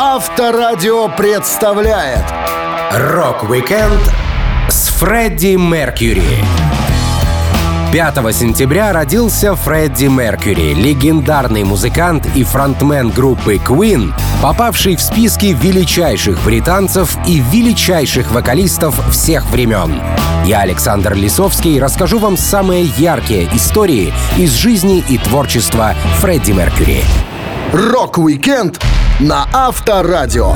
Авторадио представляет Рок-викенд с Фредди Меркьюри. 5 сентября родился Фредди Меркьюри, легендарный музыкант и фронтмен группы Queen, попавший в списки величайших британцев и величайших вокалистов всех времен. Я, Александр Лисовский, расскажу вам самые яркие истории из жизни и творчества Фредди Меркьюри. Рок-викенд на Авторадио.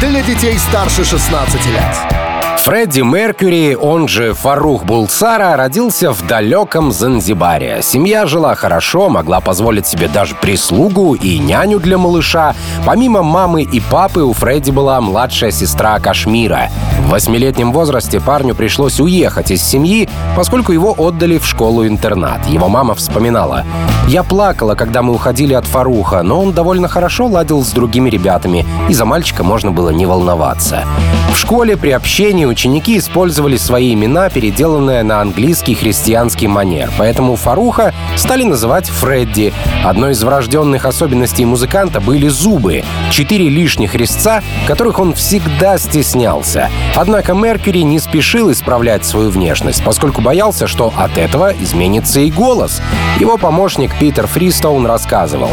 Для детей старше 16 лет. Фредди Меркьюри, он же Фарух Булсара, родился в далеком Занзибаре. Семья жила хорошо, могла позволить себе даже прислугу и няню для малыша. Помимо мамы и папы у Фредди была младшая сестра Кашмира. В восьмилетнем возрасте парню пришлось уехать из семьи, поскольку его отдали в школу-интернат. Его мама вспоминала. «Я плакала, когда мы уходили от Фаруха, но он довольно хорошо ладил с другими ребятами, и за мальчика можно было не волноваться». В школе при общении ученики использовали свои имена, переделанные на английский христианский манер, поэтому Фаруха стали называть Фредди. Одной из врожденных особенностей музыканта были зубы. Четыре лишних резца, которых он всегда стеснялся. Однако Меркьюри не спешил исправлять свою внешность, поскольку боялся, что от этого изменится и голос. Его помощник Питер Фристоун рассказывал.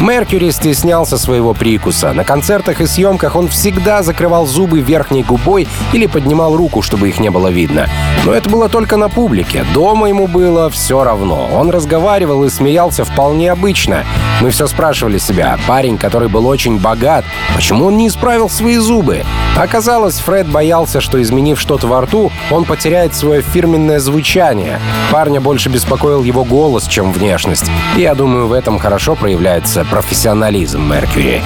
Меркьюри стеснялся своего прикуса. На концертах и съемках он всегда закрывал зубы верхней губой или поднимал руку, чтобы их не было видно. Но это было только на публике. Дома ему было все равно. Он разговаривал и смеялся вполне обычно. Мы все спрашивали себя, парень, который был очень богат, почему он не исправил свои зубы? Оказалось, Фред боялся, что изменив что-то во рту, он потеряет свое фирменное звучание. Парня больше беспокоил его голос, чем внешность. И я думаю, в этом хорошо проявляется профессионализм Меркьюри.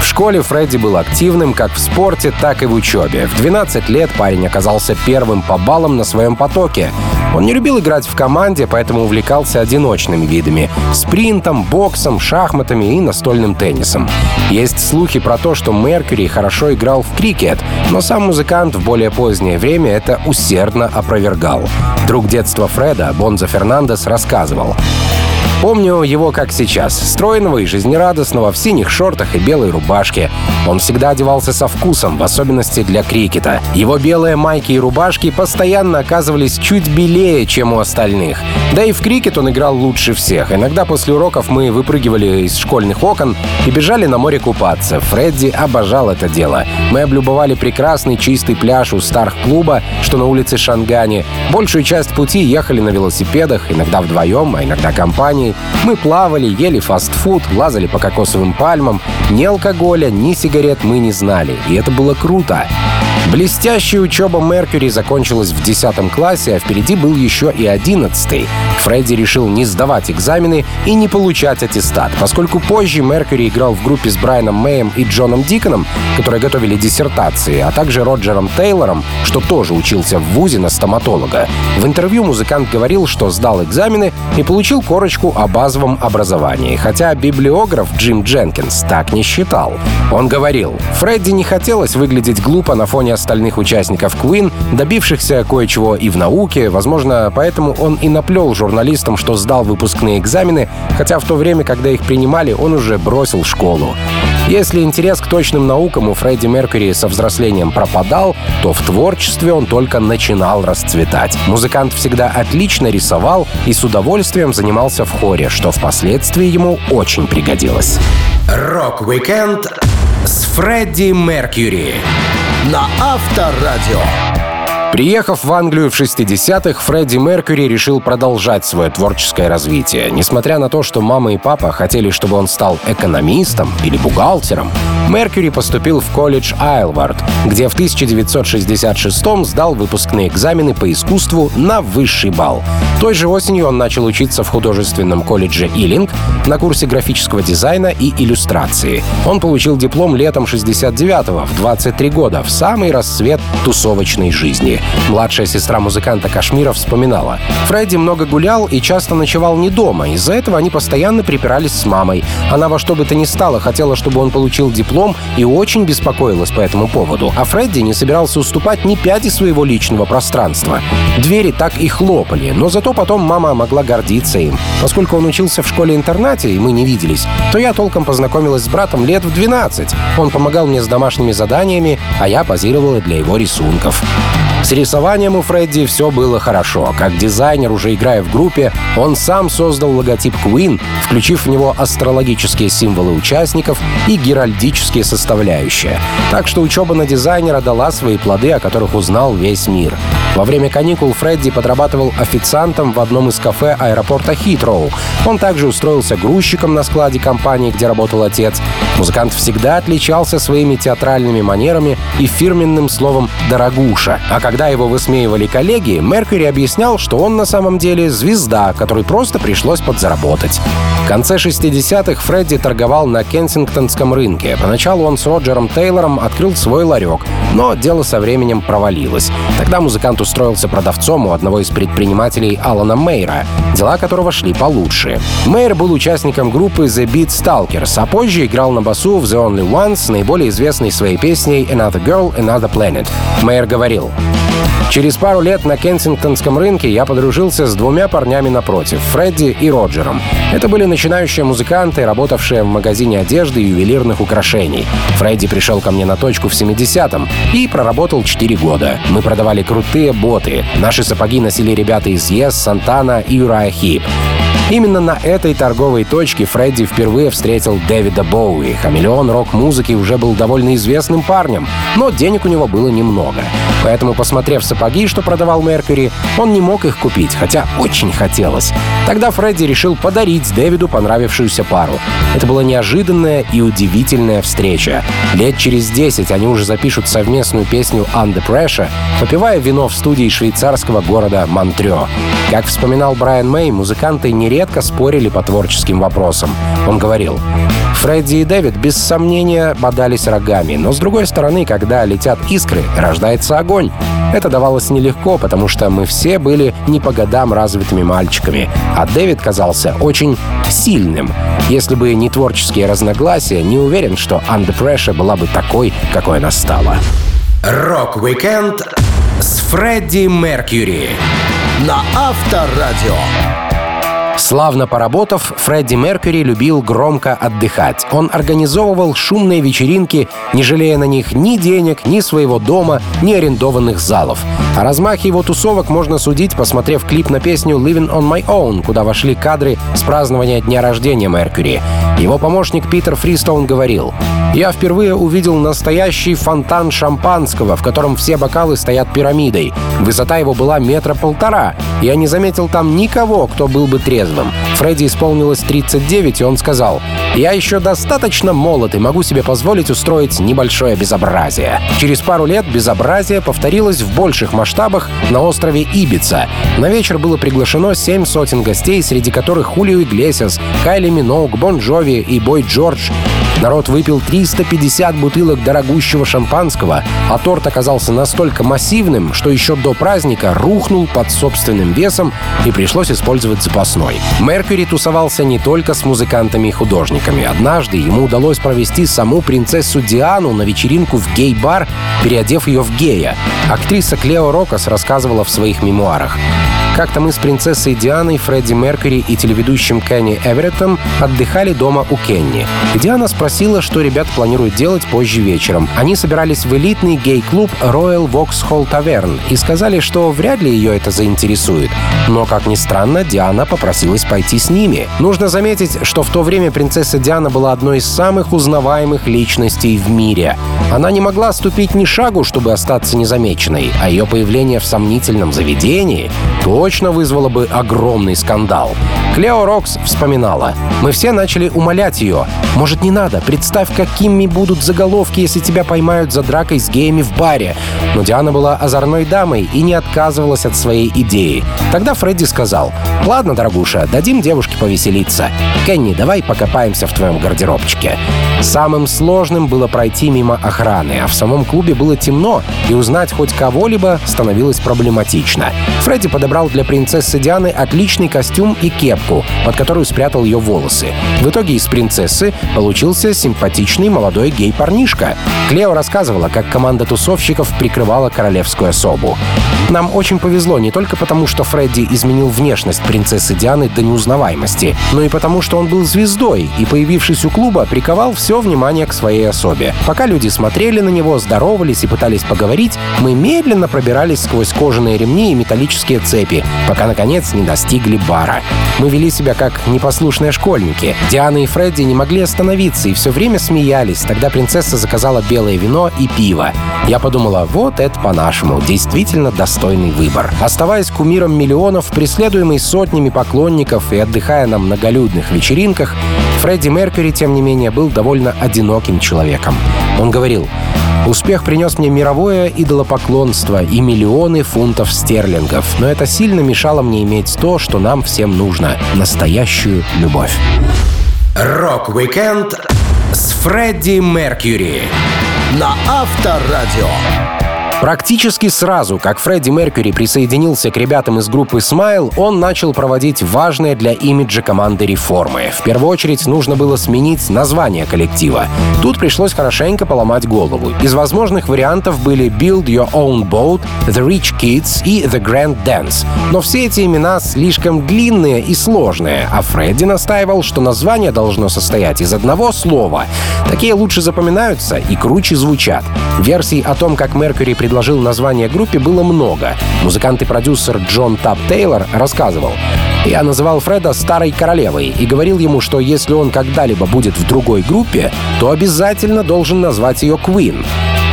В школе Фредди был активным как в спорте, так и в учебе. В 12 лет парень оказался первым по баллам на своем потоке. Он не любил играть в команде, поэтому увлекался одиночными видами — спринтом, боксом, шахматами и настольным теннисом. Есть слухи про то, что Меркьюри хорошо играл в крикет, но сам музыкант в более позднее время это усердно опровергал. Друг детства Фреда, Бонзо Фернандес, рассказывал. Помню его как сейчас, стройного и жизнерадостного в синих шортах и белой рубашке. Он всегда одевался со вкусом, в особенности для крикета. Его белые майки и рубашки постоянно оказывались чуть белее, чем у остальных. Да и в крикет он играл лучше всех. Иногда после уроков мы выпрыгивали из школьных окон и бежали на море купаться. Фредди обожал это дело. Мы облюбовали прекрасный чистый пляж у Старх-клуба, что на улице Шангани. Большую часть пути ехали на велосипедах, иногда вдвоем, а иногда компанией компании. Мы плавали, ели фастфуд, лазали по кокосовым пальмам. Ни алкоголя, ни сигарет мы не знали. И это было круто. Блестящая учеба Меркьюри закончилась в 10 классе, а впереди был еще и 11 Фредди решил не сдавать экзамены и не получать аттестат, поскольку позже Меркьюри играл в группе с Брайаном Мэем и Джоном Диконом, которые готовили диссертации, а также Роджером Тейлором, что тоже учился в ВУЗе на стоматолога. В интервью музыкант говорил, что сдал экзамены и получил корочку о базовом образовании, хотя библиограф Джим Дженкинс так не считал. Он говорил, Фредди не хотелось выглядеть глупо на фоне остальных участников Queen, добившихся кое-чего и в науке, возможно, поэтому он и наплел журналистам, что сдал выпускные экзамены, хотя в то время, когда их принимали, он уже бросил школу. Если интерес к точным наукам у Фредди Меркьюри со взрослением пропадал, то в творчестве он только начинал расцветать. Музыкант всегда отлично рисовал и с удовольствием занимался в хоре, что впоследствии ему очень пригодилось. Рок-викенд с Фредди Меркьюри на Авторадио. Приехав в Англию в 60-х, Фредди Меркьюри решил продолжать свое творческое развитие. Несмотря на то, что мама и папа хотели, чтобы он стал экономистом или бухгалтером, Меркьюри поступил в колледж Айлвард, где в 1966 сдал выпускные экзамены по искусству на высший балл. Той же осенью он начал учиться в художественном колледже Илинг на курсе графического дизайна и иллюстрации. Он получил диплом летом 69-го, в 23 года, в самый расцвет тусовочной жизни. Младшая сестра музыканта Кашмира вспоминала. Фредди много гулял и часто ночевал не дома. Из-за этого они постоянно припирались с мамой. Она во что бы то ни стало хотела, чтобы он получил диплом и очень беспокоилась по этому поводу. А Фредди не собирался уступать ни пяти своего личного пространства. Двери так и хлопали, но зато потом мама могла гордиться им. Поскольку он учился в школе-интернате, и мы не виделись, то я толком познакомилась с братом лет в 12. Он помогал мне с домашними заданиями, а я позировала для его рисунков. С рисованием у Фредди все было хорошо. Как дизайнер, уже играя в группе, он сам создал логотип Queen, включив в него астрологические символы участников и геральдические составляющие. Так что учеба на дизайнера дала свои плоды, о которых узнал весь мир. Во время каникул Фредди подрабатывал официантом в одном из кафе аэропорта Хитроу. Он также устроился грузчиком на складе компании, где работал отец. Музыкант всегда отличался своими театральными манерами и фирменным словом «дорогуша». А когда его высмеивали коллеги, Меркьюри объяснял, что он на самом деле звезда, которой просто пришлось подзаработать. В конце 60-х Фредди торговал на Кенсингтонском рынке. Поначалу он с Роджером Тейлором открыл свой ларек, но дело со временем провалилось. Тогда музыкант устроился продавцом у одного из предпринимателей Алана Мейра, дела которого шли получше. Мейер был участником группы The Beat Stalkers, а позже играл на басу в The Only Ones, наиболее известной своей песней Another Girl, Another Planet. Мейер говорил, Через пару лет на кенсингтонском рынке я подружился с двумя парнями напротив, Фредди и Роджером. Это были начинающие музыканты, работавшие в магазине одежды и ювелирных украшений. Фредди пришел ко мне на точку в 70-м и проработал 4 года. Мы продавали крутые боты. Наши сапоги носили ребята из Yes, Сантана и Юрая Хип. Именно на этой торговой точке Фредди впервые встретил Дэвида Боуи. Хамелеон рок-музыки уже был довольно известным парнем, но денег у него было немного. Поэтому, посмотрев сапоги, что продавал Меркьюри, он не мог их купить, хотя очень хотелось. Тогда Фредди решил подарить Дэвиду понравившуюся пару. Это была неожиданная и удивительная встреча. Лет через 10 они уже запишут совместную песню «Under Pressure», попивая вино в студии швейцарского города Монтрё. Как вспоминал Брайан Мэй, музыканты нередко спорили по творческим вопросам. Он говорил, Фредди и Дэвид без сомнения бодались рогами, но с другой стороны, когда летят искры, рождается огонь. Это давалось нелегко, потому что мы все были не по годам развитыми мальчиками, а Дэвид казался очень сильным. Если бы не творческие разногласия, не уверен, что Under Pressure была бы такой, какой она стала. Рок-викенд с Фредди Меркьюри на Авторадио. Славно поработав, Фредди Меркьюри любил громко отдыхать. Он организовывал шумные вечеринки, не жалея на них ни денег, ни своего дома, ни арендованных залов. О размахе его тусовок можно судить, посмотрев клип на песню «Living on My Own», куда вошли кадры с празднования дня рождения Меркьюри. Его помощник Питер Фристоун говорил, «Я впервые увидел настоящий фонтан шампанского, в котором все бокалы стоят пирамидой. Высота его была метра полтора. Я не заметил там никого, кто был бы трезвым. Фредди исполнилось 39, и он сказал, «Я еще достаточно молод и могу себе позволить устроить небольшое безобразие». Через пару лет безобразие повторилось в больших масштабах на острове Ибица. На вечер было приглашено семь сотен гостей, среди которых Хулио Иглесиас, Кайли Миноуг, Бон Джови и Бой Джордж. Народ выпил 350 бутылок дорогущего шампанского, а торт оказался настолько массивным, что еще до праздника рухнул под собственным весом и пришлось использовать запасной. Меркьюри тусовался не только с музыкантами и художниками. Однажды ему удалось провести саму принцессу Диану на вечеринку в гей-бар, переодев ее в гея. Актриса Клео Рокос рассказывала в своих мемуарах. Как-то мы с принцессой Дианой, Фредди Меркьюри и телеведущим Кенни Эвереттом отдыхали дома у Кенни. Диана спросила, что ребят планируют делать позже вечером. Они собирались в элитный гей-клуб Royal Vauxhall Tavern и сказали, что вряд ли ее это заинтересует. Но, как ни странно, Диана попросилась пойти с ними. Нужно заметить, что в то время принцесса Диана была одной из самых узнаваемых личностей в мире. Она не могла ступить ни шагу, чтобы остаться незамеченной, а ее появление в сомнительном заведении — то точно вызвало бы огромный скандал. Клео Рокс вспоминала. «Мы все начали умолять ее. Может, не надо? Представь, какими будут заголовки, если тебя поймают за дракой с геями в баре». Но Диана была озорной дамой и не отказывалась от своей идеи. Тогда Фредди сказал, «Ладно, дорогуша, дадим девушке повеселиться. Кенни, давай покопаемся в твоем гардеробчике». Самым сложным было пройти мимо охраны, а в самом клубе было темно, и узнать хоть кого-либо становилось проблематично. Фредди подобрал для принцессы Дианы отличный костюм и кепку, под которую спрятал ее волосы. В итоге из принцессы получился симпатичный молодой гей-парнишка. Клео рассказывала, как команда тусовщиков прикрывала королевскую особу. Нам очень повезло не только потому, что Фредди изменил внешность принцессы Дианы до неузнаваемости, но и потому, что он был звездой и, появившись у клуба, приковал все внимание к своей особе. Пока люди смотрели на него, здоровались и пытались поговорить, мы медленно пробирались сквозь кожаные ремни и металлические цепи, пока, наконец, не достигли бара. Мы вели себя как непослушные школьники. Диана и Фредди не могли остановиться и все время смеялись. Тогда принцесса заказала белое вино и пиво. Я подумала, вот это по-нашему, действительно достойный выбор. Оставаясь кумиром миллионов, преследуемый сотнями поклонников и отдыхая на многолюдных вечеринках, Фредди Меркьюри, тем не менее, был довольно одиноким человеком. Он говорил, Успех принес мне мировое идолопоклонство и миллионы фунтов стерлингов, но это сильно мешало мне иметь то, что нам всем нужно — настоящую любовь. Рок-викенд с Фредди Меркьюри на Авторадио. Практически сразу, как Фредди Меркьюри присоединился к ребятам из группы Smile, он начал проводить важные для имиджа команды реформы. В первую очередь нужно было сменить название коллектива. Тут пришлось хорошенько поломать голову. Из возможных вариантов были Build Your Own Boat, The Rich Kids и The Grand Dance. Но все эти имена слишком длинные и сложные, а Фредди настаивал, что название должно состоять из одного слова. Такие лучше запоминаются и круче звучат. Версий о том, как Меркьюри предложил название группе, было много. Музыкант и продюсер Джон Тап Тейлор рассказывал. Я называл Фреда «старой королевой» и говорил ему, что если он когда-либо будет в другой группе, то обязательно должен назвать ее Queen.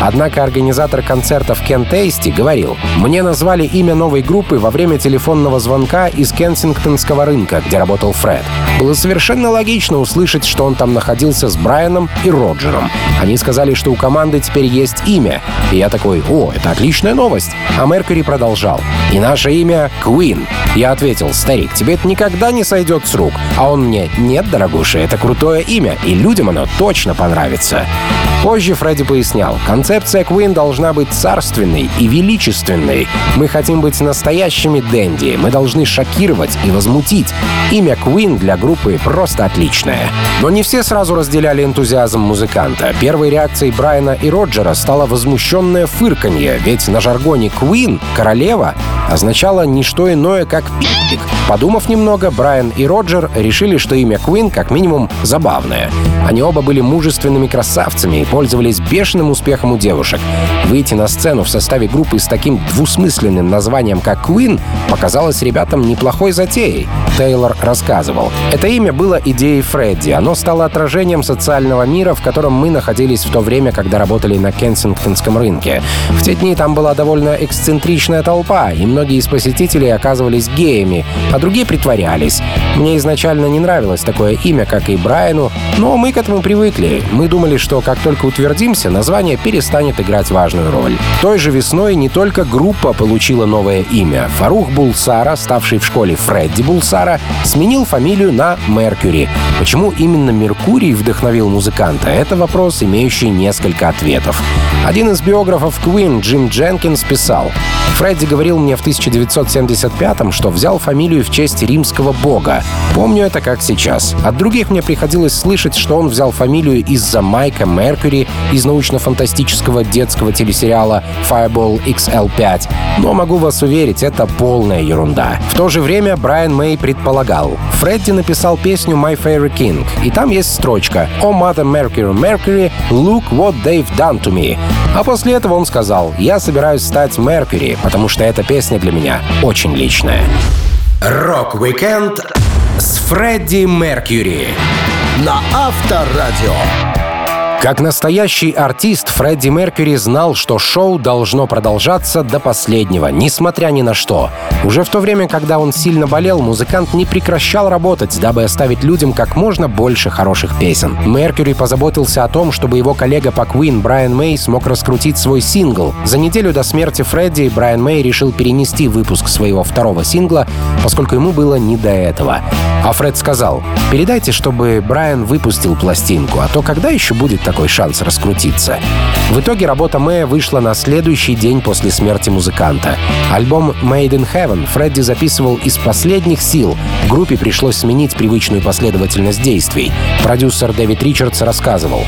Однако организатор концертов Кен Тейсти говорил, «Мне назвали имя новой группы во время телефонного звонка из Кенсингтонского рынка, где работал Фред. Было совершенно логично услышать, что он там находился с Брайаном и Роджером. Они сказали, что у команды теперь есть имя. И я такой, о, это отличная новость. А Меркьюри продолжал, «И наше имя — Queen». Я ответил, «Старик, тебе это никогда не сойдет с рук». А он мне, «Нет, дорогуша, это крутое имя, и людям оно точно понравится». Позже Фредди пояснял, концепция Queen должна быть царственной и величественной. Мы хотим быть настоящими Дэнди. Мы должны шокировать и возмутить. Имя Queen для группы просто отличное. Но не все сразу разделяли энтузиазм музыканта. Первой реакцией Брайана и Роджера стало возмущенное фырканье, ведь на жаргоне Queen — королева означало не что иное, как пикник. Подумав немного, Брайан и Роджер решили, что имя Queen как минимум забавное. Они оба были мужественными красавцами и пользовались бешеным успехом у девушек. Выйти на сцену в составе группы с таким двусмысленным названием, как Queen, показалось ребятам неплохой затеей. Тейлор рассказывал. Это имя было идеей Фредди. Оно стало отражением социального мира, в котором мы находились в то время, когда работали на Кенсингтонском рынке. В те дни там была довольно эксцентричная толпа, и многие из посетителей оказывались геями, а другие притворялись. Мне изначально не нравилось такое имя, как и Брайану, но мы к этому привыкли. Мы думали, что как только утвердимся, название перестанет играть важную роль. Той же весной не только группа получила новое имя. Фарух Булсара, ставший в школе Фредди Булсара, сменил фамилию на Меркьюри. Почему именно Меркурий вдохновил музыканта? Это вопрос, имеющий несколько ответов. Один из биографов Queen, Джим Дженкинс, писал, «Фредди говорил мне в 1975-м, что взял фамилию в честь римского бога. Помню это как сейчас. От других мне приходилось слышать, что он взял фамилию из-за Майка Меркьюри из научно-фантастического детского телесериала Fireball XL5. Но могу вас уверить, это полная ерунда. В то же время Брайан Мэй предполагал. Фредди написал песню My Favorite King, и там есть строчка «Oh Mother Mercury, Mercury, look what they've done to me». А после этого он сказал «Я собираюсь стать Меркьюри, потому что эта песня для меня очень личная». Рок-викенд с Фредди Меркьюри на Авторадио. Как настоящий артист, Фредди Меркьюри знал, что шоу должно продолжаться до последнего, несмотря ни на что. Уже в то время, когда он сильно болел, музыкант не прекращал работать, дабы оставить людям как можно больше хороших песен. Меркьюри позаботился о том, чтобы его коллега по Queen Брайан Мэй смог раскрутить свой сингл. За неделю до смерти Фредди Брайан Мэй решил перенести выпуск своего второго сингла, поскольку ему было не до этого. А Фред сказал, передайте, чтобы Брайан выпустил пластинку, а то когда еще будет такой шанс раскрутиться? В итоге работа Мэя вышла на следующий день после смерти музыканта. Альбом Made in Heaven Фредди записывал из последних сил. Группе пришлось сменить привычную последовательность действий. Продюсер Дэвид Ричардс рассказывал.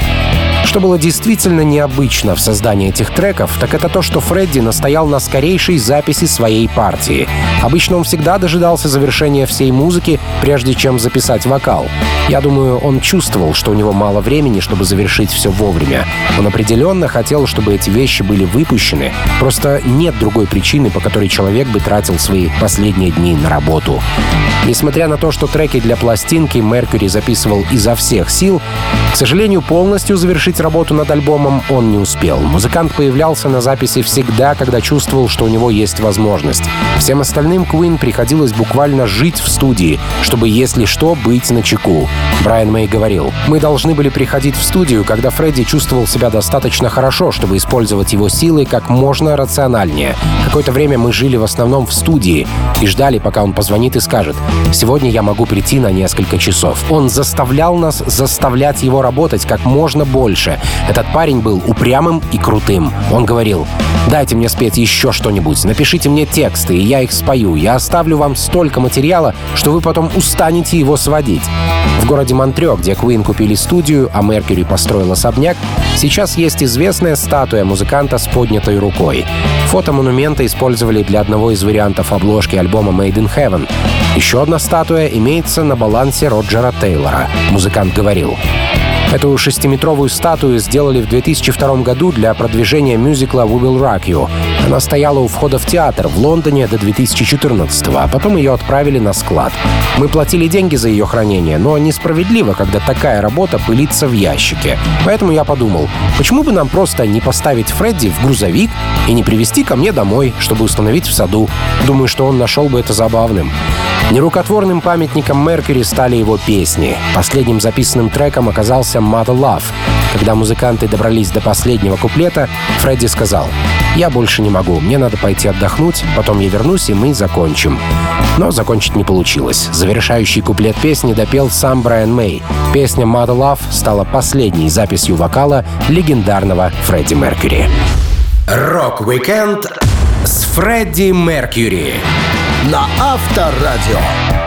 Что было действительно необычно в создании этих треков, так это то, что Фредди настоял на скорейшей записи своей партии. Обычно он всегда дожидался завершения всей музыки, прежде чем записать вокал. Я думаю, он чувствовал, что у него мало времени, чтобы завершить все вовремя. Он определенно хотел, чтобы эти вещи были выпущены. Просто нет другой причины, по которой человек бы тратил свои последние дни на работу. Несмотря на то, что треки для пластинки Меркьюри записывал изо всех сил, к сожалению, полностью завершить работу над альбомом он не успел. Музыкант появлялся на записи всегда, когда чувствовал, что у него есть возможность. Всем остальным Queen приходилось буквально жить в студии, чтобы, если что, быть на чеку. Брайан Мэй говорил, «Мы должны были приходить в студию, когда Фредди чувствовал себя достаточно хорошо, чтобы использовать его силы как можно рациональнее. Какое-то время мы жили в основном в студии и ждали, пока он позвонит и скажет, «Сегодня я могу прийти на несколько часов». Он заставлял нас заставлять его работать как можно больше. Этот парень был упрямым и крутым. Он говорил, «Дайте мне спеть еще что-нибудь, напишите мне тексты, и я их спою. Я оставлю вам столько материала, что вы потом устанете его сводить». В городе Монтрё, где Куин купили студию, а Меркьюри построил особняк, сейчас есть известная статуя музыканта с поднятой рукой. Фото монумента использовали для одного из вариантов обложки альбома Made in Heaven. Еще одна статуя имеется на балансе Роджера Тейлора. Музыкант говорил. Эту шестиметровую статую сделали в 2002 году для продвижения мюзикла «We Will Rock You». Она стояла у входа в театр в Лондоне до 2014 а потом ее отправили на склад. Мы платили деньги за ее хранение, но несправедливо, когда такая работа пылится в ящике. Поэтому я подумал, почему бы нам просто не поставить Фредди в грузовик и не привезти ко мне домой, чтобы установить в саду. Думаю, что он нашел бы это забавным. Нерукотворным памятником Меркьюри стали его песни. Последним записанным треком оказался «Mother Love». Когда музыканты добрались до последнего куплета, Фредди сказал «Я больше не могу, мне надо пойти отдохнуть, потом я вернусь, и мы закончим». Но закончить не получилось. Завершающий куплет песни допел сам Брайан Мэй. Песня «Mother Love» стала последней записью вокала легендарного Фредди Меркьюри. Рок-викенд С Фредди Меркьюри на Авторадио.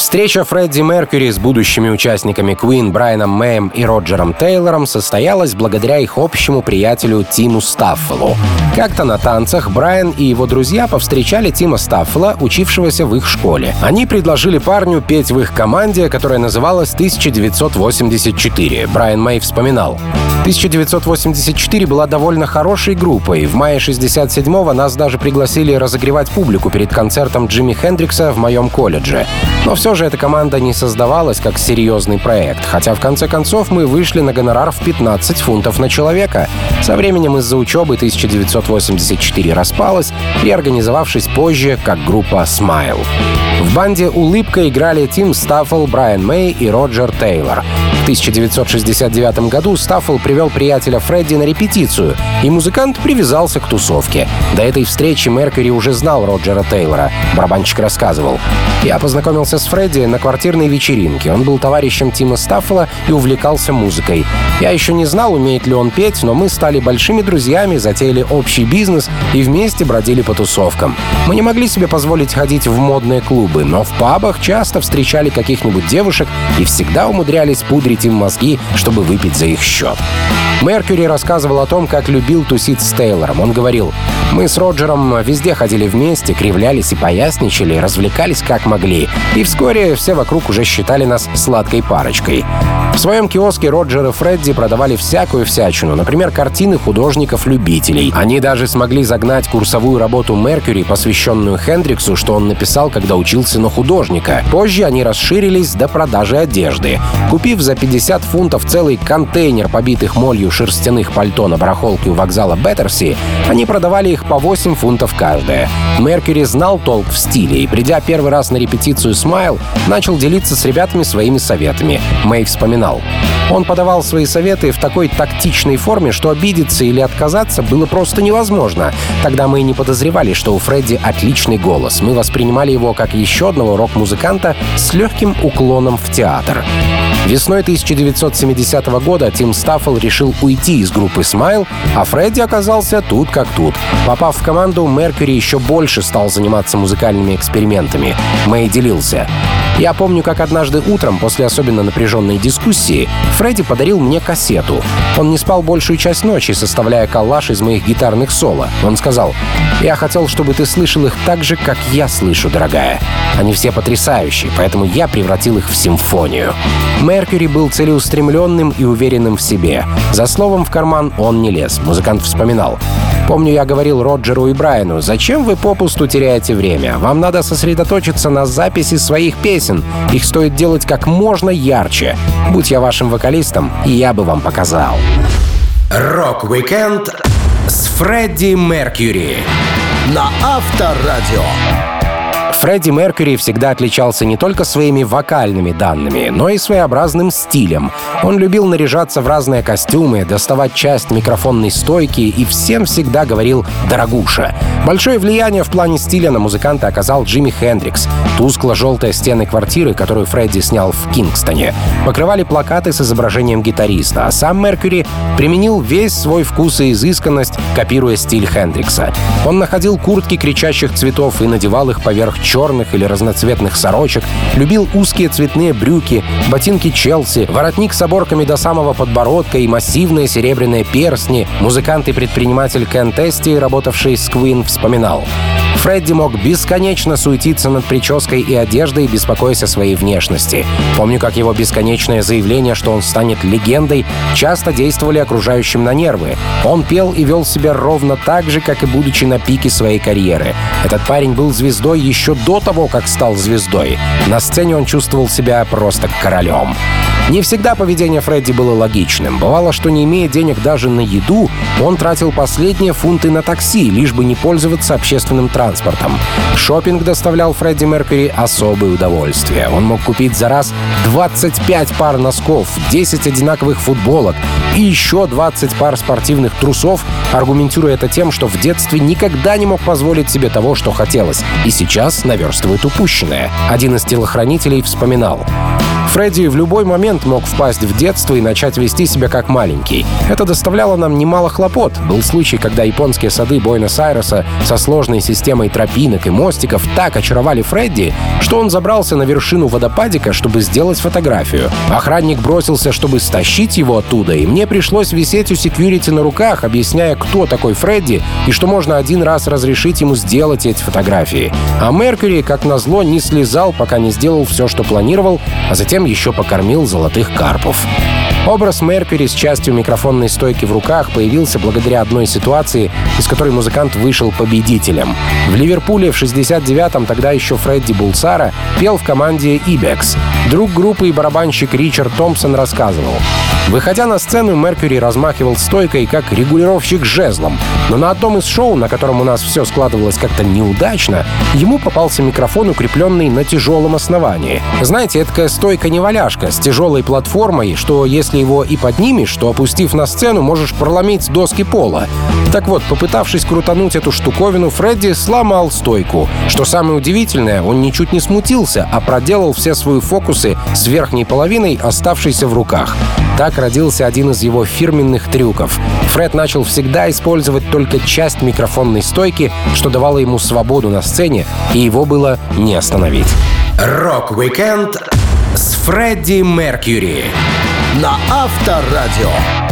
Встреча Фредди Меркьюри с будущими участниками Queen Брайаном Мэем и Роджером Тейлором состоялась благодаря их общему приятелю Тиму Стаффелу. Как-то на танцах Брайан и его друзья повстречали Тима Стаффела, учившегося в их школе. Они предложили парню петь в их команде, которая называлась 1984. Брайан Мэй вспоминал. 1984 была довольно хорошей группой. В мае 67-го нас даже пригласили разогревать публику перед концертом Джимми Хендрикса в моем колледже. Но все же эта команда не создавалась как серьезный проект, хотя в конце концов мы вышли на гонорар в 15 фунтов на человека. Со временем из-за учебы 1984 распалась, реорганизовавшись позже как группа Smile. В банде «Улыбка» играли Тим Стаффл, Брайан Мэй и Роджер Тейлор. В 1969 году Стаффл привел приятеля Фредди на репетицию, и музыкант привязался к тусовке. До этой встречи Меркьюри уже знал Роджера Тейлора. Барабанщик рассказывал. «Я познакомился с Фредди на квартирной вечеринке. Он был товарищем Тима Стаффела и увлекался музыкой. Я еще не знал, умеет ли он петь, но мы стали большими друзьями, затеяли общий бизнес и вместе бродили по тусовкам. Мы не могли себе позволить ходить в модные клубы, но в пабах часто встречали каких-нибудь девушек и всегда умудрялись пудрить им мозги, чтобы выпить за их счет. Меркьюри рассказывал о том, как любил тусить с Тейлором. Он говорил, Мы с Роджером везде ходили вместе, кривлялись и поясничали, развлекались как могли. И вскоре все вокруг уже считали нас сладкой парочкой. В своем киоске Роджер и Фредди продавали всякую всячину, например, картины художников-любителей. Они даже смогли загнать курсовую работу Меркьюри, посвященную Хендриксу, что он написал, когда учился на художника. Позже они расширились до продажи одежды. Купив за 50 фунтов целый контейнер побитых молью шерстяных пальто на барахолке у вокзала Беттерси, они продавали их по 8 фунтов каждое. Меркьюри знал толк в стиле и, придя первый раз на репетицию «Смайл», начал делиться с ребятами своими советами. Мэй вспоминал. Он подавал свои советы в такой тактичной форме, что обидеться или отказаться было просто невозможно. Тогда мы и не подозревали, что у Фредди отличный голос. Мы воспринимали его как еще одного рок-музыканта с легким уклоном в театр. Весной 1970 года Тим Стаффел решил уйти из группы Smile, а Фредди оказался тут как тут. Попав в команду, Меркьюри еще больше стал заниматься музыкальными экспериментами. Мэй делился. Я помню, как однажды утром, после особенно напряженной дискуссии, Фредди подарил мне кассету. Он не спал большую часть ночи, составляя коллаж из моих гитарных соло. Он сказал, «Я хотел, чтобы ты слышал их так же, как я слышу, дорогая. Они все потрясающие, поэтому я превратил их в симфонию». Меркьюри был целеустремленным и уверенным в себе. За словом в карман он не лез. Музыкант вспоминал. Помню, я говорил Роджеру и Брайану, зачем вы попусту теряете время? Вам надо сосредоточиться на записи своих песен. Их стоит делать как можно ярче. Будь я вашим вокалистом, я бы вам показал. Рок-викенд с Фредди Меркьюри на Авторадио. Фредди Меркьюри всегда отличался не только своими вокальными данными, но и своеобразным стилем. Он любил наряжаться в разные костюмы, доставать часть микрофонной стойки и всем всегда говорил «дорогуша». Большое влияние в плане стиля на музыканта оказал Джимми Хендрикс. Тускло-желтые стены квартиры, которую Фредди снял в Кингстоне, покрывали плакаты с изображением гитариста, а сам Меркьюри применил весь свой вкус и изысканность, копируя стиль Хендрикса. Он находил куртки кричащих цветов и надевал их поверх черных или разноцветных сорочек, любил узкие цветные брюки, ботинки Челси, воротник с оборками до самого подбородка и массивные серебряные перстни. Музыкант и предприниматель Кен Тести, работавший с Queen, вспоминал. Фредди мог бесконечно суетиться над прической и одеждой, беспокоясь о своей внешности. Помню, как его бесконечное заявление, что он станет легендой, часто действовали окружающим на нервы. Он пел и вел себя ровно так же, как и будучи на пике своей карьеры. Этот парень был звездой еще до того, как стал звездой. На сцене он чувствовал себя просто королем. Не всегда поведение Фредди было логичным. Бывало, что не имея денег даже на еду, он тратил последние фунты на такси, лишь бы не пользоваться общественным транспортом. Шопинг доставлял Фредди Меркьюри особое удовольствие. Он мог купить за раз 25 пар носков, 10 одинаковых футболок и еще 20 пар спортивных трусов, аргументируя это тем, что в детстве никогда не мог позволить себе того, что хотелось, и сейчас наверстывает упущенное. Один из телохранителей вспоминал. Фредди в любой момент мог впасть в детство и начать вести себя как маленький. Это доставляло нам немало хлопот. Был случай, когда японские сады Буэнос-Айреса со сложной системой тропинок и мостиков так очаровали Фредди, что он забрался на вершину водопадика, чтобы сделать фотографию. Охранник бросился, чтобы стащить его оттуда, и мне пришлось висеть у секьюрити на руках, объясняя, кто такой Фредди и что можно один раз разрешить ему сделать эти фотографии. А Меркьюри, как назло, не слезал, пока не сделал все, что планировал, а затем еще покормил золотых карпов. Образ Меркьюри с частью микрофонной стойки в руках появился благодаря одной ситуации, из которой музыкант вышел победителем. В Ливерпуле в 69-м тогда еще Фредди Булсара пел в команде Ибекс. Друг группы и барабанщик Ричард Томпсон рассказывал. Выходя на сцену, Меркьюри размахивал стойкой, как регулировщик жезлом. Но на одном из шоу, на котором у нас все складывалось как-то неудачно, ему попался микрофон, укрепленный на тяжелом основании. Знаете, это стойка-неваляшка с тяжелой платформой, что если его и поднимешь, то, опустив на сцену, можешь проломить доски пола. Так вот, попытавшись крутануть эту штуковину, Фредди сломал стойку. Что самое удивительное, он ничуть не смутился, а проделал все свои фокусы с верхней половиной, оставшейся в руках. Так родился один из его фирменных трюков. Фред начал всегда использовать только часть микрофонной стойки, что давало ему свободу на сцене, и его было не остановить. Рок-викенд с Фредди Меркьюри на Авторадио.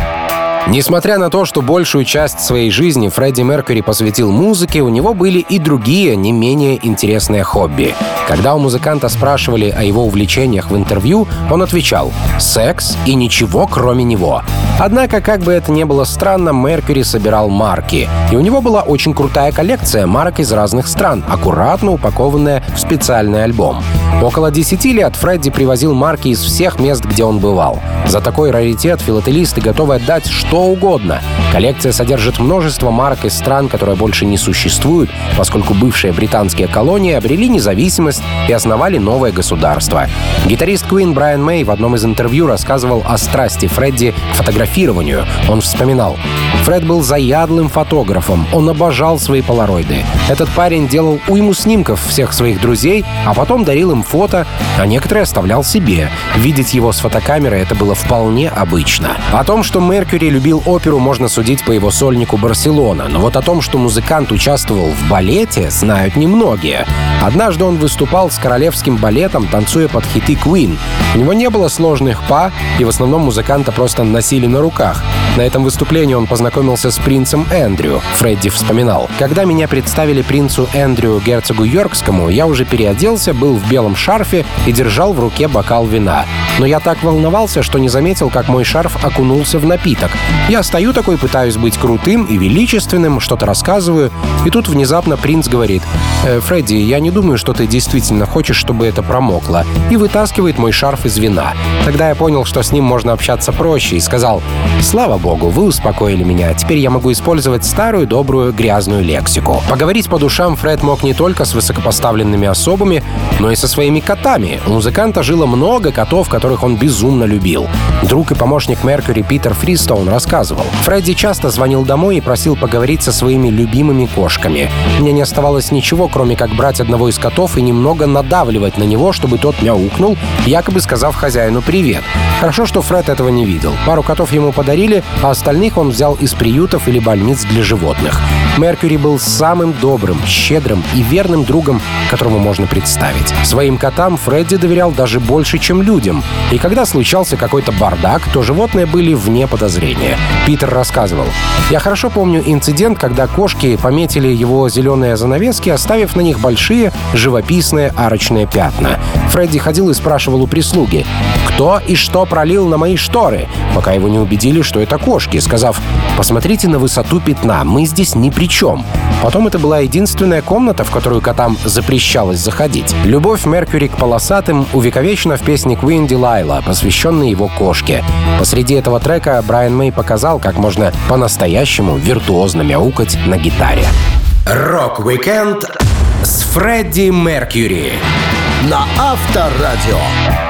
Несмотря на то, что большую часть своей жизни Фредди Меркьюри посвятил музыке, у него были и другие, не менее интересные хобби. Когда у музыканта спрашивали о его увлечениях в интервью, он отвечал «секс и ничего кроме него». Однако, как бы это ни было странно, Меркьюри собирал марки. И у него была очень крутая коллекция марок из разных стран, аккуратно упакованная в специальный альбом. Около 10 лет Фредди привозил марки из всех мест, где он бывал. За такой раритет филателисты готовы отдать что угодно. Коллекция содержит множество марок из стран, которые больше не существуют, поскольку бывшие британские колонии обрели независимость и основали новое государство. Гитарист Queen Брайан Мэй в одном из интервью рассказывал о страсти Фредди к фотографированию. Он вспоминал. Фред был заядлым фотографом. Он обожал свои полароиды. Этот парень делал уйму снимков всех своих друзей, а потом дарил им фото, а некоторые оставлял себе. Видеть его с фотокамеры это было вполне обычно. О том, что Меркьюри любил оперу, можно судить по его сольнику «Барселона», но вот о том, что музыкант участвовал в балете, знают немногие. Однажды он выступал с королевским балетом, танцуя под хиты Queen. У него не было сложных па, и в основном музыканта просто носили на руках. На этом выступлении он познакомился с принцем Эндрю. Фредди вспоминал. «Когда меня представили принцу Эндрю, герцогу Йоркскому, я уже переоделся, был в белом шарфе и держал в руке бокал вина. Но я так волновался, что не заметил, как мой шарф окунулся в напиток. Я стою такой, пытаюсь быть крутым и величественным, что-то рассказываю, и тут внезапно принц говорит, э, «Фредди, я не думаю, что ты действительно хочешь, чтобы это промокло», и вытаскивает мой шарф из вина. Тогда я понял, что с ним можно общаться проще, и сказал, «Слава богу, вы успокоили меня, теперь я могу использовать старую добрую грязную лексику». Поговорить по душам Фред мог не только с высокопоставленными особами, но и со своими котами. У музыканта жило много котов, которых он безумно любил. Друг и помощник Меркьюри Питер Фристоун рассказывал. Фредди часто звонил домой и просил поговорить со своими любимыми кошками. Мне не оставалось ничего, кроме как брать одного из котов и немного надавливать на него, чтобы тот мяукнул, якобы сказав хозяину «привет». Хорошо, что Фред этого не видел. Пару котов ему подарили, а остальных он взял из приютов или больниц для животных. Меркьюри был самым добрым, щедрым и верным другом, которому можно представить. Своим котам Фредди доверял даже больше, чем людям. И когда случался какой-то бардак, то животные были вне подозрения. Питер рассказывал. «Я хорошо помню инцидент, когда кошки пометили его зеленые занавески, оставив на них большие живописные арочные пятна. Фредди ходил и спрашивал у прислуги, кто и что пролил на мои шторы, пока его не убедили, что это кошки, сказав, посмотрите на высоту пятна, мы здесь ни при чем. Потом это была единственная комната, в которую котам запрещалось заходить. Любовь Меркьюри к полосатым увековечена в песне Queen Delilah, посвященной его кошке. Посреди этого трека Брайан Мэй показал, как можно по-настоящему виртуозно мяукать на гитаре. Рок-викенд с Фредди Меркьюри на Авторадио.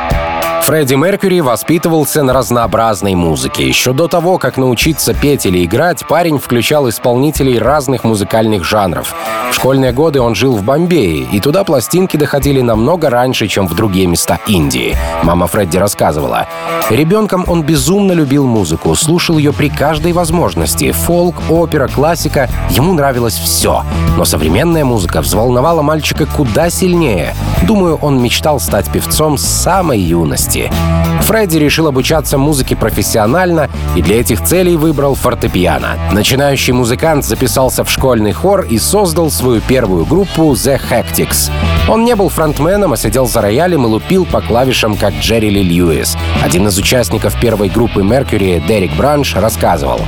Фредди Меркьюри воспитывался на разнообразной музыке. Еще до того, как научиться петь или играть, парень включал исполнителей разных музыкальных жанров. В школьные годы он жил в Бомбее, и туда пластинки доходили намного раньше, чем в другие места Индии. Мама Фредди рассказывала. Ребенком он безумно любил музыку, слушал ее при каждой возможности. Фолк, опера, классика. Ему нравилось все. Но современная музыка взволновала мальчика куда сильнее. Думаю, он мечтал стать певцом с самой юности. Фредди решил обучаться музыке профессионально и для этих целей выбрал фортепиано. Начинающий музыкант записался в школьный хор и создал свою первую группу The Hectics. Он не был фронтменом, а сидел за роялем и лупил по клавишам, как Джерри Ли Льюис. Один из участников первой группы Mercury, Дерек Бранш, рассказывал.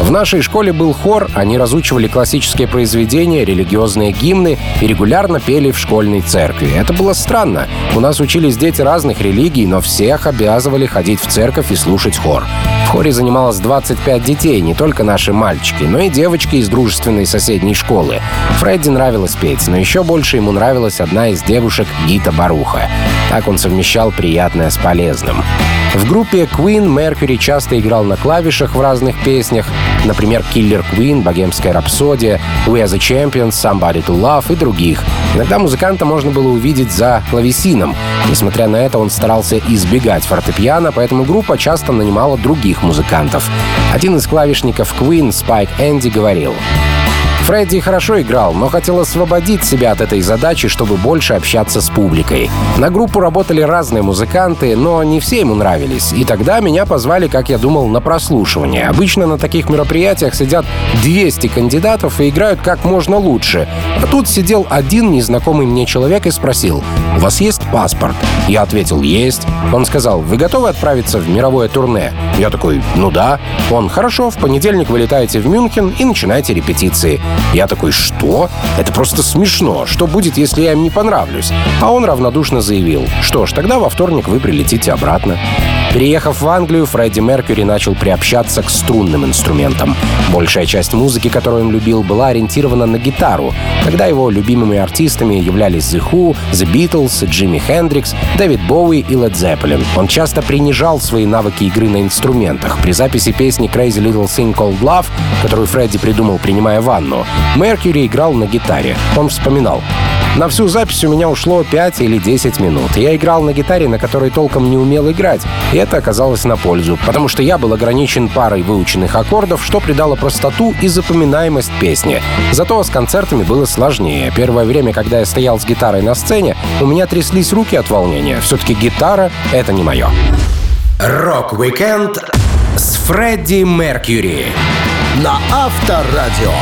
В нашей школе был хор, они разучивали классические произведения, религиозные гимны и регулярно пели в школьной церкви. Это было странно. У нас учились дети разных религий, но всех обязывали ходить в церковь и слушать хор. В хоре занималось 25 детей, не только наши мальчики, но и девочки из дружественной соседней школы. Фредди нравилось петь, но еще больше ему нравилась одна из девушек Гита Баруха. Так он совмещал приятное с полезным. В группе Queen Меркьюри часто играл на клавишах в разных песнях, например, Killer Queen, Богемская рапсодия, We Are the Champions, Somebody to Love и других. Иногда музыканта можно было увидеть за клавесином. Несмотря на это, он старался избегать фортепиано, поэтому группа часто нанимала других музыкантов. Один из клавишников Queen, Спайк Энди, говорил, Фредди хорошо играл, но хотел освободить себя от этой задачи, чтобы больше общаться с публикой. На группу работали разные музыканты, но не все ему нравились. И тогда меня позвали, как я думал, на прослушивание. Обычно на таких мероприятиях сидят 200 кандидатов и играют как можно лучше. А тут сидел один незнакомый мне человек и спросил, «У вас есть паспорт?» Я ответил, «Есть». Он сказал, «Вы готовы отправиться в мировое турне?» Я такой, «Ну да». Он, «Хорошо, в понедельник вылетаете в Мюнхен и начинаете репетиции». Я такой, «Что? Это просто смешно. Что будет, если я им не понравлюсь?» А он равнодушно заявил, «Что ж, тогда во вторник вы прилетите обратно». Переехав в Англию, Фредди Меркьюри начал приобщаться к струнным инструментам. Большая часть музыки, которую он любил, была ориентирована на гитару. Тогда его любимыми артистами являлись The Who, The Beatles, Джимми Хендрикс, Дэвид Боуи и Led Zeppelin. Он часто принижал свои навыки игры на инструментах. При записи песни Crazy Little Thing Called Love, которую Фредди придумал, принимая ванну, Меркьюри играл на гитаре. Он вспоминал. На всю запись у меня ушло 5 или 10 минут. Я играл на гитаре, на которой толком не умел играть. И это оказалось на пользу, потому что я был ограничен парой выученных аккордов, что придало простоту и запоминаемость песни. Зато с концертами было сложнее. Первое время, когда я стоял с гитарой на сцене, у меня тряслись руки от волнения. Все-таки гитара — это не мое. Рок-викенд с Фредди Меркьюри на Авторадио.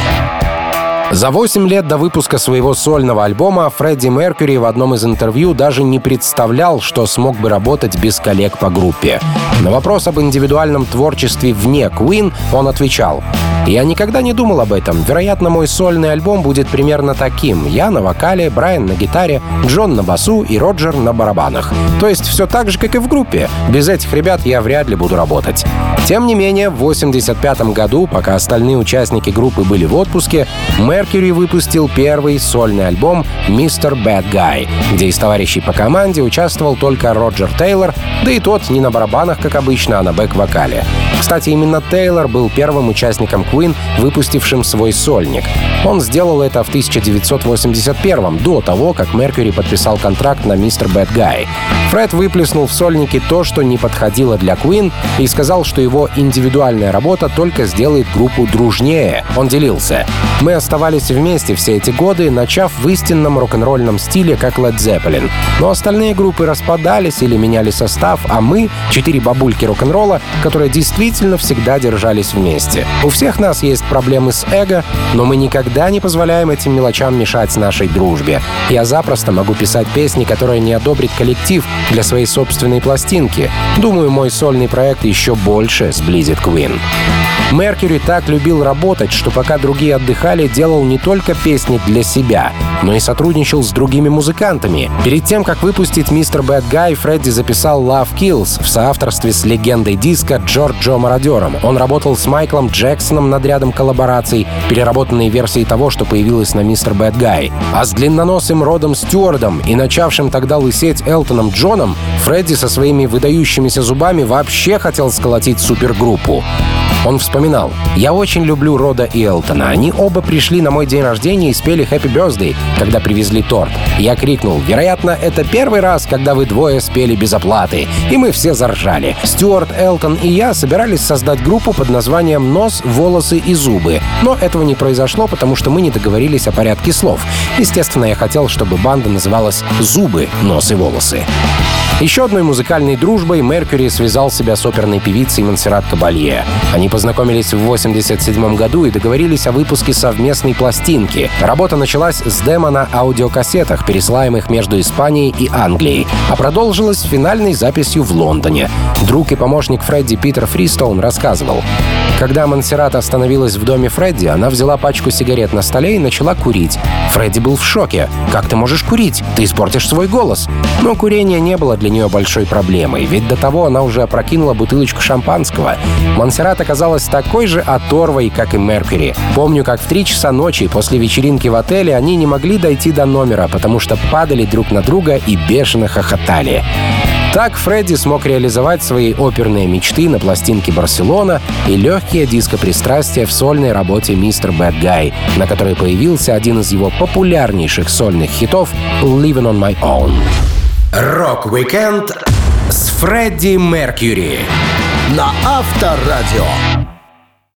За 8 лет до выпуска своего сольного альбома Фредди Меркьюри в одном из интервью даже не представлял, что смог бы работать без коллег по группе. На вопрос об индивидуальном творчестве вне Queen он отвечал я никогда не думал об этом. Вероятно, мой сольный альбом будет примерно таким. Я на вокале, Брайан на гитаре, Джон на басу и Роджер на барабанах. То есть все так же, как и в группе. Без этих ребят я вряд ли буду работать. Тем не менее, в 85 году, пока остальные участники группы были в отпуске, Mercury выпустил первый сольный альбом «Mr. Bad Guy», где из товарищей по команде участвовал только Роджер Тейлор, да и тот не на барабанах, как обычно, а на бэк-вокале. Кстати, именно Тейлор был первым участником Queen, выпустившим свой сольник. Он сделал это в 1981 до того, как Меркьюри подписал контракт на Mr. Bad Guy. Фред выплеснул в сольнике то, что не подходило для Queen, и сказал, что его индивидуальная работа только сделает группу дружнее. Он делился. «Мы оставались вместе все эти годы, начав в истинном рок-н-ролльном стиле, как Led Zeppelin. Но остальные группы распадались или меняли состав, а мы — четыре бабульки рок-н-ролла, которые действительно всегда держались вместе. У всех нас есть проблемы с эго, но мы никогда не позволяем этим мелочам мешать нашей дружбе. Я запросто могу писать песни, которые не одобрит коллектив для своей собственной пластинки. Думаю, мой сольный проект еще больше сблизит Queen. Меркьюри так любил работать, что пока другие отдыхали, делал не только песни для себя, но и сотрудничал с другими музыкантами. Перед тем, как выпустить «Мистер Бэд Гай», Фредди записал «Love Kills» в соавторстве с легендой диска Джорджо Мародером. Он работал с Майклом Джексоном над рядом коллабораций, переработанные версии того, что появилось на «Мистер Бэд Гай». А с длинноносым Родом Стюардом и начавшим тогда лысеть Элтоном Джоном, Фредди со своими выдающимися зубами вообще хотел сколотить супергруппу. Он вспоминал, «Я очень люблю Рода и Элтона. Они оба пришли на мой день рождения и спели «Happy Birthday», когда привезли торт. Я крикнул, вероятно, это первый раз, когда вы двое спели без оплаты. И мы все заржали. Стюарт, Элтон и я собирались создать группу под названием «Нос, волосы и зубы». Но этого не произошло, потому что мы не договорились о порядке слов. Естественно, я хотел, чтобы банда называлась «Зубы, нос и волосы». Еще одной музыкальной дружбой Меркьюри связал себя с оперной певицей Монсеррат Кабалье. Они познакомились в 1987 году и договорились о выпуске совместной пластинки. Работа началась с демо на аудиокассетах, пересылаемых между Испанией и Англией, а продолжилась финальной записью в Лондоне. Друг и помощник Фредди Питер Фристоун рассказывал. Когда Монсеррат остановилась в доме Фредди, она взяла пачку сигарет на столе и начала курить. Фредди был в шоке. «Как ты можешь курить? Ты испортишь свой голос». Но курение не было для нее большой проблемой, ведь до того она уже опрокинула бутылочку шампанского. Монсеррат оказалась такой же оторвой, как и Меркьюри. Помню, как в три часа ночи после вечеринки в отеле они не могли дойти до номера, потому что падали друг на друга и бешено хохотали. Так Фредди смог реализовать свои оперные мечты на пластинке «Барселона» и легкие дископристрастия в сольной работе «Мистер Bad Guy», на которой появился один из его популярнейших сольных хитов «Living on My Own». Рок-викенд с Фредди Меркьюри на Авторадио.